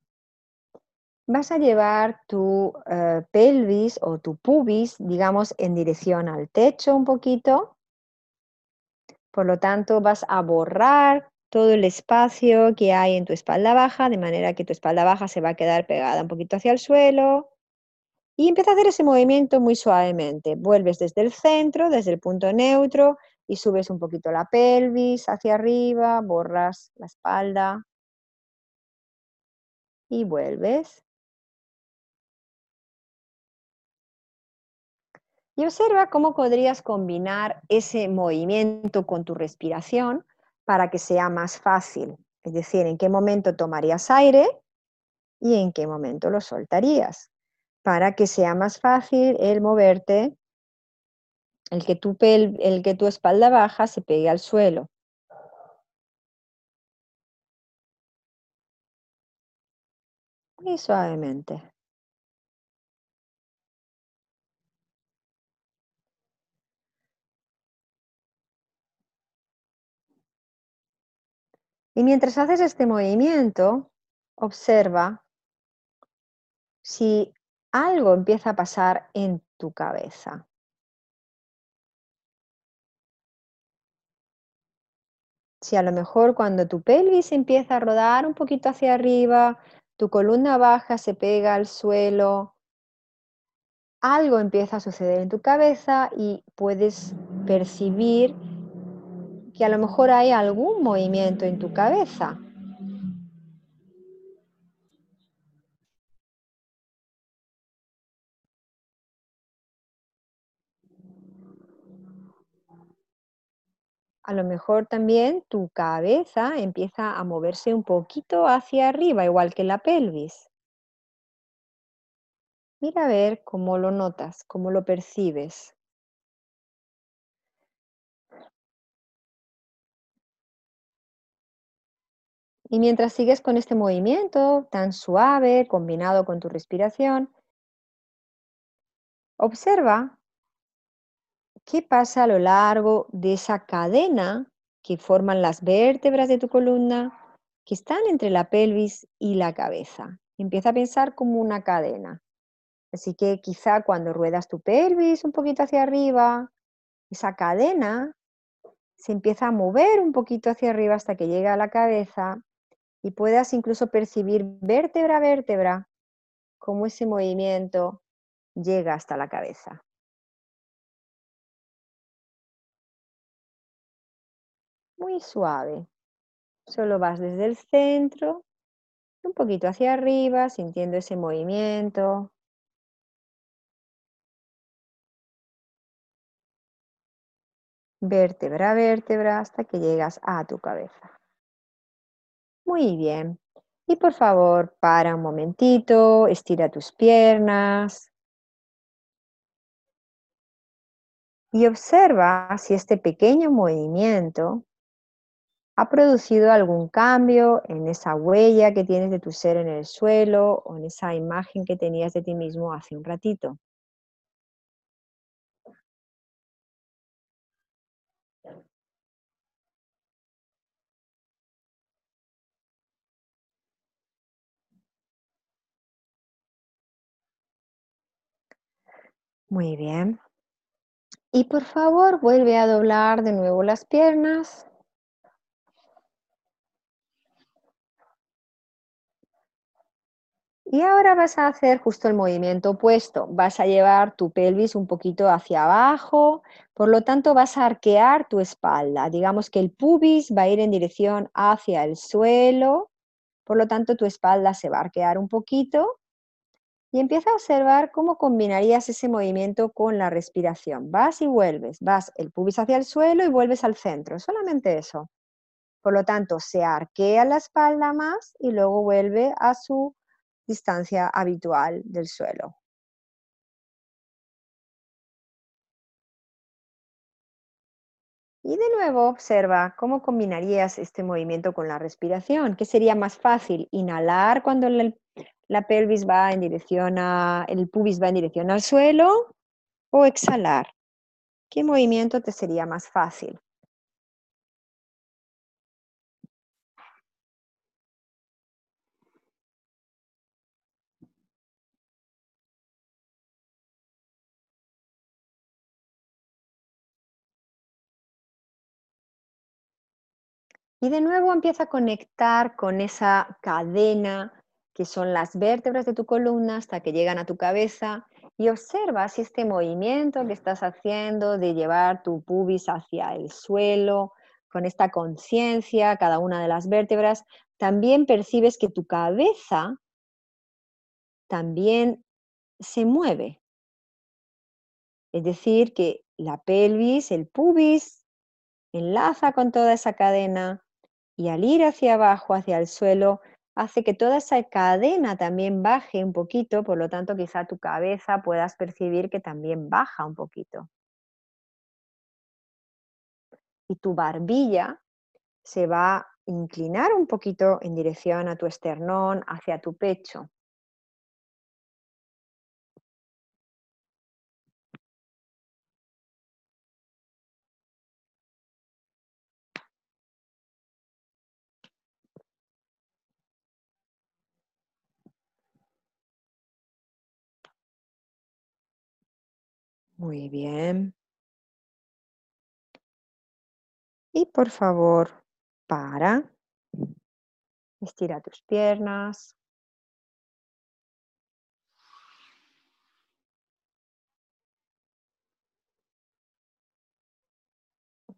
Vas a llevar tu eh, pelvis o tu pubis, digamos, en dirección al techo un poquito. Por lo tanto, vas a borrar todo el espacio que hay en tu espalda baja, de manera que tu espalda baja se va a quedar pegada un poquito hacia el suelo. Y empieza a hacer ese movimiento muy suavemente. Vuelves desde el centro, desde el punto neutro, y subes un poquito la pelvis hacia arriba, borras la espalda y vuelves. Y observa cómo podrías combinar ese movimiento con tu respiración para que sea más fácil. Es decir, en qué momento tomarías aire y en qué momento lo soltarías, para que sea más fácil el moverte, el que tu, espalda baja se pegue al suelo. Muy suavemente. Y mientras haces este movimiento, observa si algo empieza a pasar en tu cabeza. Si a lo mejor cuando tu pelvis empieza a rodar un poquito hacia arriba, tu columna baja se pega al suelo, algo empieza a suceder en tu cabeza y puedes percibir que a lo mejor hay algún movimiento en tu cabeza. A lo mejor también tu cabeza empieza a moverse un poquito hacia arriba, igual que la pelvis. Mira a ver cómo lo notas, cómo lo percibes. Y mientras sigues con este movimiento tan suave, combinado con tu respiración, observa qué pasa a lo largo de esa cadena que forman las vértebras de tu columna, que están entre la pelvis y la cabeza. Empieza a pensar como una cadena. Así que quizá cuando ruedas tu pelvis un poquito hacia arriba, esa cadena se empieza a mover un poquito hacia arriba hasta que llega a la cabeza y puedas incluso percibir vértebra a vértebra cómo ese movimiento llega hasta la cabeza. Muy suave. Solo vas desde el centro, un poquito hacia arriba, sintiendo ese movimiento. Vértebra a vértebra hasta que llegas a tu cabeza. Muy bien. Y por favor, para un momentito, estira tus piernas. Y observa si este pequeño movimiento ha producido algún cambio en esa huella que tienes de tu ser en el suelo o en esa imagen que tenías de ti mismo hace un ratito. Muy bien. Y por favor, vuelve a doblar de nuevo las piernas. Y ahora vas a hacer justo el movimiento opuesto. Vas a llevar tu pelvis un poquito hacia abajo, por lo tanto vas a arquear tu espalda. Digamos que el pubis va a ir en dirección hacia el suelo, por lo tanto tu espalda se va a arquear un poquito y empieza a observar cómo combinarías ese movimiento con la respiración. Vas y vuelves, vas el pubis hacia el suelo y vuelves al centro, solamente eso. Por lo tanto, se arquea la espalda más y luego vuelve a su distancia habitual del suelo. Y de nuevo observa cómo combinarías este movimiento con la respiración. ¿Qué sería más fácil? Inhalar cuando la pelvis va en dirección a, el pubis va en dirección al suelo o exhalar. ¿Qué movimiento te sería más fácil? Y de nuevo empieza a conectar con esa cadena que son las vértebras de tu columna hasta que llegan a tu cabeza y observa si este movimiento que estás haciendo de llevar tu pubis hacia el suelo, con esta conciencia, cada una de las vértebras, también percibes que tu cabeza también se mueve. Es decir, que la pelvis, el pubis, enlaza con toda esa cadena y al ir hacia abajo, hacia el suelo, hace que toda esa cadena también baje un poquito, por lo tanto quizá tu cabeza puedas percibir que también baja un poquito. Y tu barbilla se va a inclinar un poquito en dirección a tu esternón, hacia tu pecho. Muy bien. Y por favor, para. Estira tus piernas.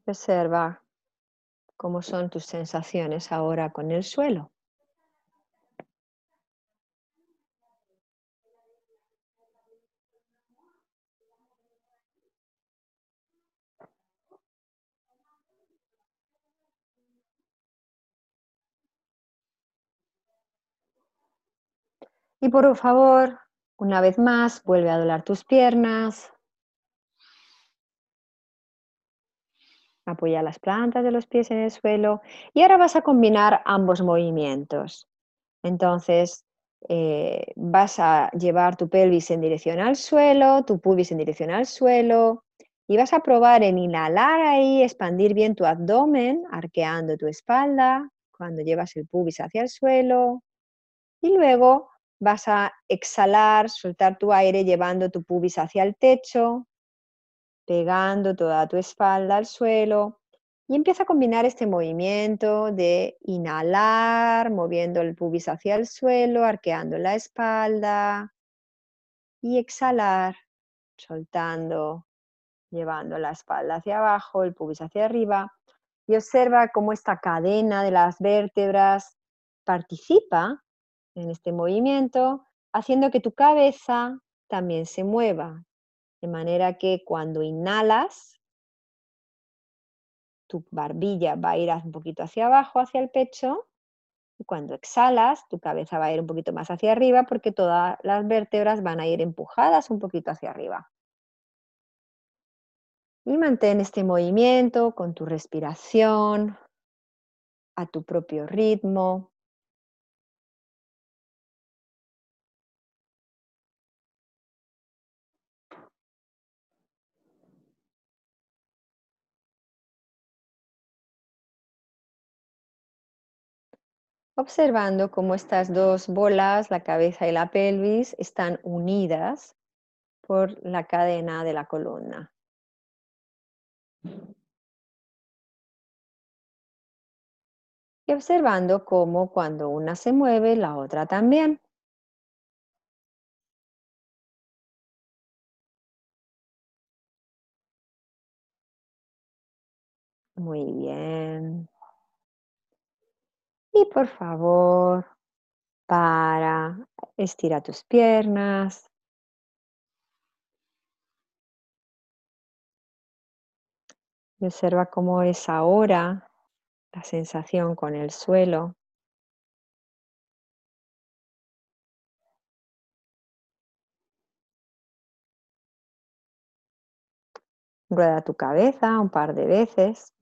Observa cómo son tus sensaciones ahora con el suelo. Y por favor, una vez más, vuelve a doblar tus piernas. Apoya las plantas de los pies en el suelo. Y ahora vas a combinar ambos movimientos. Entonces, eh, vas a llevar tu pelvis en dirección al suelo, tu pubis en dirección al suelo. Y vas a probar en inhalar ahí, expandir bien tu abdomen, arqueando tu espalda cuando llevas el pubis hacia el suelo. Y luego Vas a exhalar, soltar tu aire llevando tu pubis hacia el techo, pegando toda tu espalda al suelo y empieza a combinar este movimiento de inhalar, moviendo el pubis hacia el suelo, arqueando la espalda y exhalar, soltando, llevando la espalda hacia abajo, el pubis hacia arriba y observa cómo esta cadena de las vértebras participa en este movimiento, haciendo que tu cabeza también se mueva. De manera que cuando inhalas, tu barbilla va a ir un poquito hacia abajo, hacia el pecho, y cuando exhalas, tu cabeza va a ir un poquito más hacia arriba porque todas las vértebras van a ir empujadas un poquito hacia arriba. Y mantén este movimiento con tu respiración, a tu propio ritmo. Observando cómo estas dos bolas, la cabeza y la pelvis, están unidas por la cadena de la columna. Y observando cómo cuando una se mueve, la otra también. Muy bien. Y por favor, para, estira tus piernas. Y observa cómo es ahora la sensación con el suelo. Rueda tu cabeza un par de veces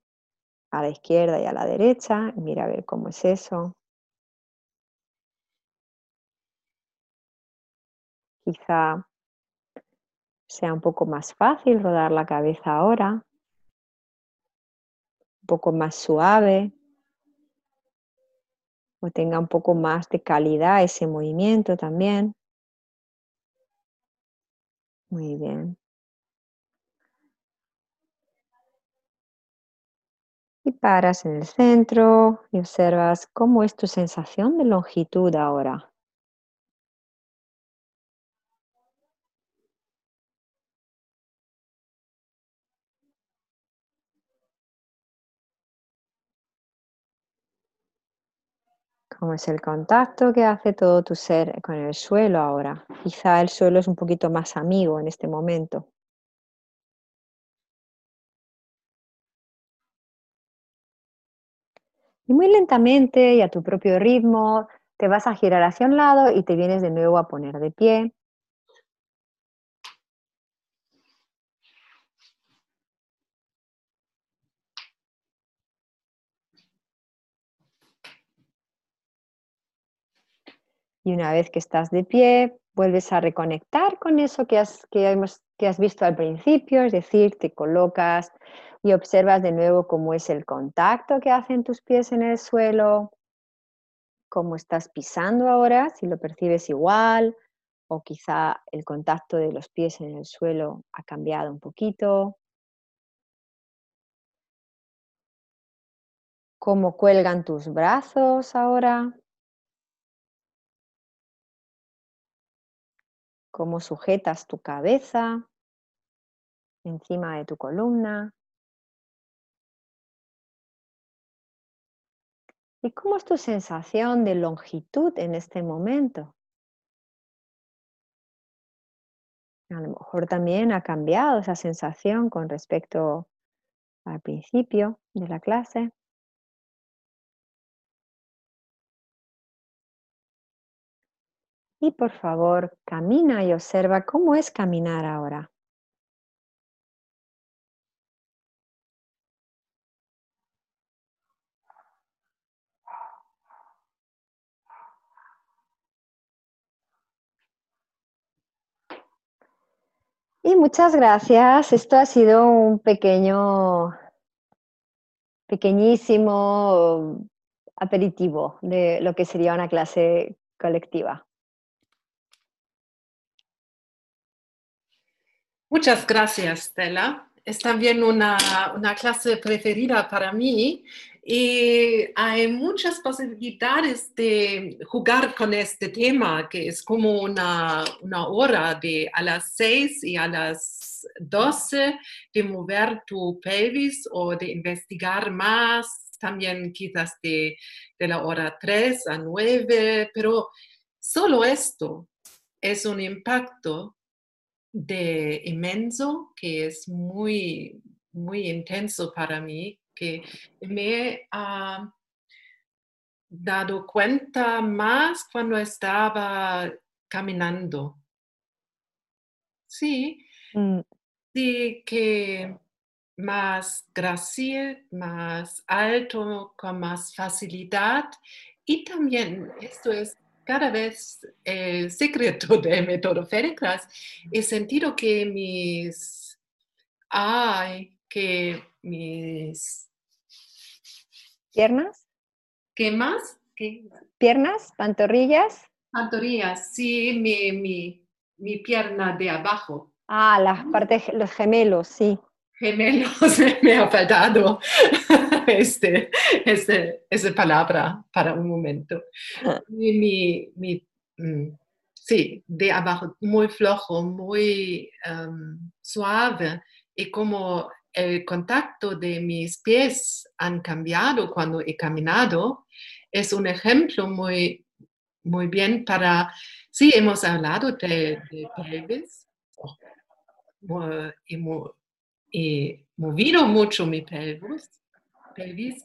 a la izquierda y a la derecha. Mira a ver cómo es eso. Quizá sea un poco más fácil rodar la cabeza ahora, un poco más suave, o tenga un poco más de calidad ese movimiento también. Muy bien. Y paras en el centro y observas cómo es tu sensación de longitud ahora. cómo es el contacto que hace todo tu ser con el suelo ahora. Quizá el suelo es un poquito más amigo en este momento. Y muy lentamente y a tu propio ritmo te vas a girar hacia un lado y te vienes de nuevo a poner de pie. Y una vez que estás de pie, vuelves a reconectar con eso que has, que hemos, que has visto al principio, es decir, te colocas y observas de nuevo cómo es el contacto que hacen tus pies en el suelo, cómo estás pisando ahora, si lo percibes igual o quizá el contacto de los pies en el suelo ha cambiado un poquito. Cómo cuelgan tus brazos ahora. Cómo sujetas tu cabeza encima de tu columna. ¿Y cómo es tu sensación de longitud en este momento? A lo mejor también ha cambiado esa sensación con respecto al principio de la clase. Y por favor, camina y observa cómo es caminar ahora. Y muchas gracias. Esto ha sido un pequeño, pequeñísimo aperitivo de lo que sería una clase colectiva. Muchas gracias, Stella. Es también una, clase preferida para mí y hay muchas posibilidades de jugar con este tema, que es como una, hora de a las 6 y a las 12 de mover tu pelvis o de investigar más, también quizás de, de la hora 3 a 9, pero solo esto es un impacto de inmenso que es muy, muy intenso para mí, que me ha dado cuenta más cuando estaba caminando. Sí, mm. sí que más gracia, más alto, con más facilidad. Y también, esto es cada vez el secreto de método Fériclas, he sentido que mis, ay, que mis... ¿Piernas? ¿Qué más? ¿Piernas? ¿Pantorrillas? Pantorrillas, sí, mi, mi, mi pierna de abajo. Ah, las partes, los gemelos, sí. Gemelos, me ha faltado este, este, esa palabra para un momento. Ah. Mi, mi, mm, sí, de abajo, muy flojo, muy em, suave y como el contacto de mis pies han cambiado cuando he caminado, es un ejemplo muy, muy bien para, sí, hemos hablado de, de pelvis, oh, y, movido mucho mi pelvis,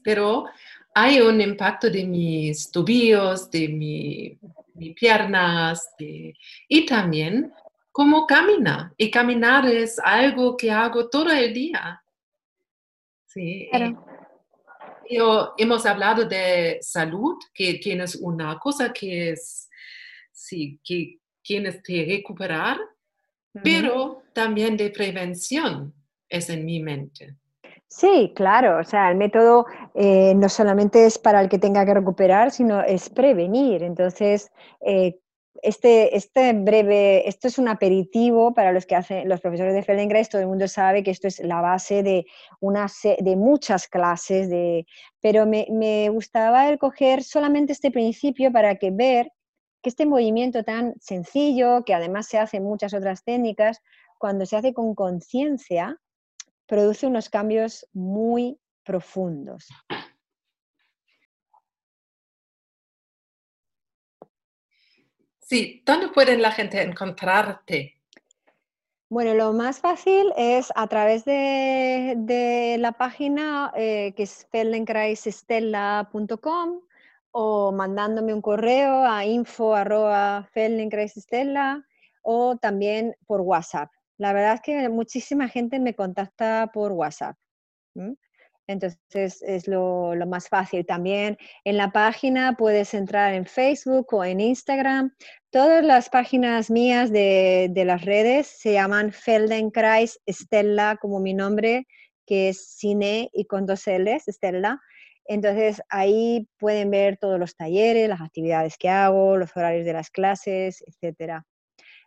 pero hay un impacto de mis tobillos, de mi, mis piernas y también cómo camina. Y caminar es algo que hago todo el día. Sí. Yo, hemos hablado de salud, que tienes una cosa que es, sí, que tienes que recuperar pero también de prevención es en mi mente. Sí, claro, o sea, el método eh, no solamente es para el que tenga que recuperar, sino es prevenir. Entonces, eh, este, este breve, esto es un aperitivo para los que hacen los profesores de Feldenkrais, todo el mundo sabe que esto es la base de, una, de muchas clases, de, pero me, gustaba el coger solamente este principio para que ver que este movimiento tan sencillo, que además se hace en muchas otras técnicas, cuando se hace con conciencia, produce unos cambios muy profundos. Sí, ¿dónde puede la gente encontrarte? Bueno, lo más fácil es a través de, la página eh, que es feldenkreisestella.com o mandándome un correo a info o también por WhatsApp. La verdad es que muchísima gente me contacta por WhatsApp. Entonces es lo, más fácil. También en la página puedes entrar en Facebook o en Instagram. Todas las páginas mías de, las redes se llaman Feldenkrais Stella, como mi nombre, que es cine y con dos L's, Stella. Entonces ahí pueden ver todos los talleres, las actividades que hago, los horarios de las clases, etc.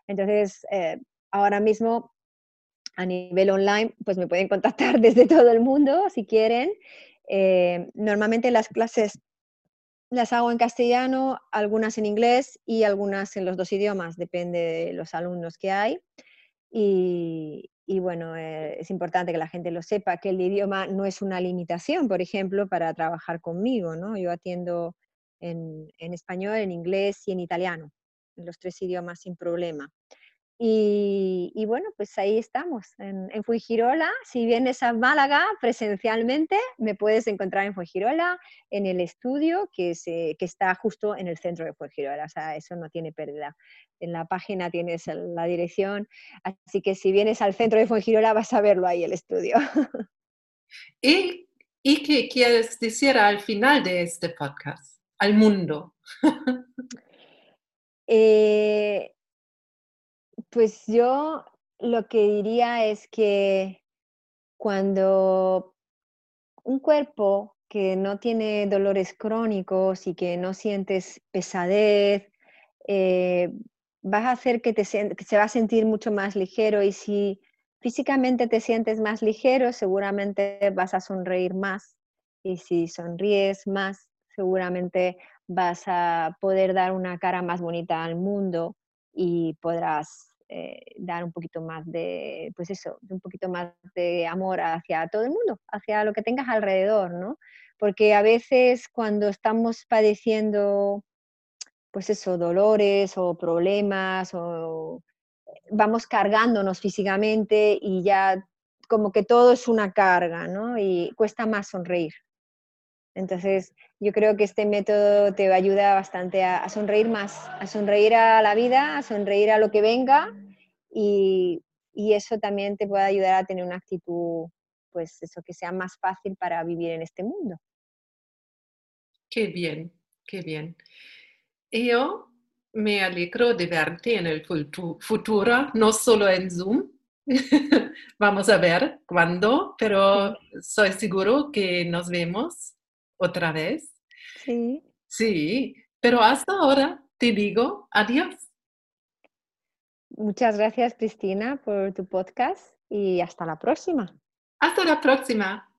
Entonces, eh, ahora mismo a nivel online, pues me pueden contactar desde todo el mundo si quieren. Eh, normalmente las clases las hago en castellano, algunas en inglés y algunas en los dos idiomas, depende de los alumnos que hay. Y, bueno, eh, es importante que la gente lo sepa, que el idioma no es una limitación, por ejemplo, para trabajar conmigo. ¿no? Yo atiendo en, en español, en inglés y en italiano, en los tres idiomas sin problema. Y, bueno, pues ahí estamos, en, en, Fuengirola. Si vienes a Málaga presencialmente, me puedes encontrar en Fuengirola, en el estudio que, se, que está justo en el centro de Fuengirola. O sea, eso no tiene pérdida. En la página tienes la dirección. Así que si vienes al centro de Fuengirola, vas a verlo ahí, el estudio. ¿Y, y qué quieres decir al final de este podcast? Al mundo. eh, pues yo lo que diría es que cuando un cuerpo que no tiene dolores crónicos y que no sientes pesadez, eh, vas a hacer que, te, que se va a sentir mucho más ligero y si físicamente te sientes más ligero, seguramente vas a sonreír más y si sonríes más, seguramente vas a poder dar una cara más bonita al mundo y podrás eh, dar un poquito más de, pues eso, un poquito más de amor hacia todo el mundo, hacia lo que tengas alrededor, ¿no? Porque a veces cuando estamos padeciendo, pues eso, dolores o problemas o vamos cargándonos físicamente y ya como que todo es una carga, ¿no? Y cuesta más sonreír. Entonces, yo creo que este método te va a ayudar bastante a, sonreír más, a sonreír a la vida, a sonreír a lo que venga y, eso también te puede ayudar a tener una actitud, pues eso, que sea más fácil para vivir en este mundo. Qué bien, qué bien. Yo me alegro de verte en el futuro, no solo en Zoom. Vamos a ver cuándo, pero soy seguro que nos vemos otra vez. Sí. Sí, pero hasta ahora te digo adiós. Muchas gracias, Cristina, por tu podcast y hasta la próxima. Hasta la próxima.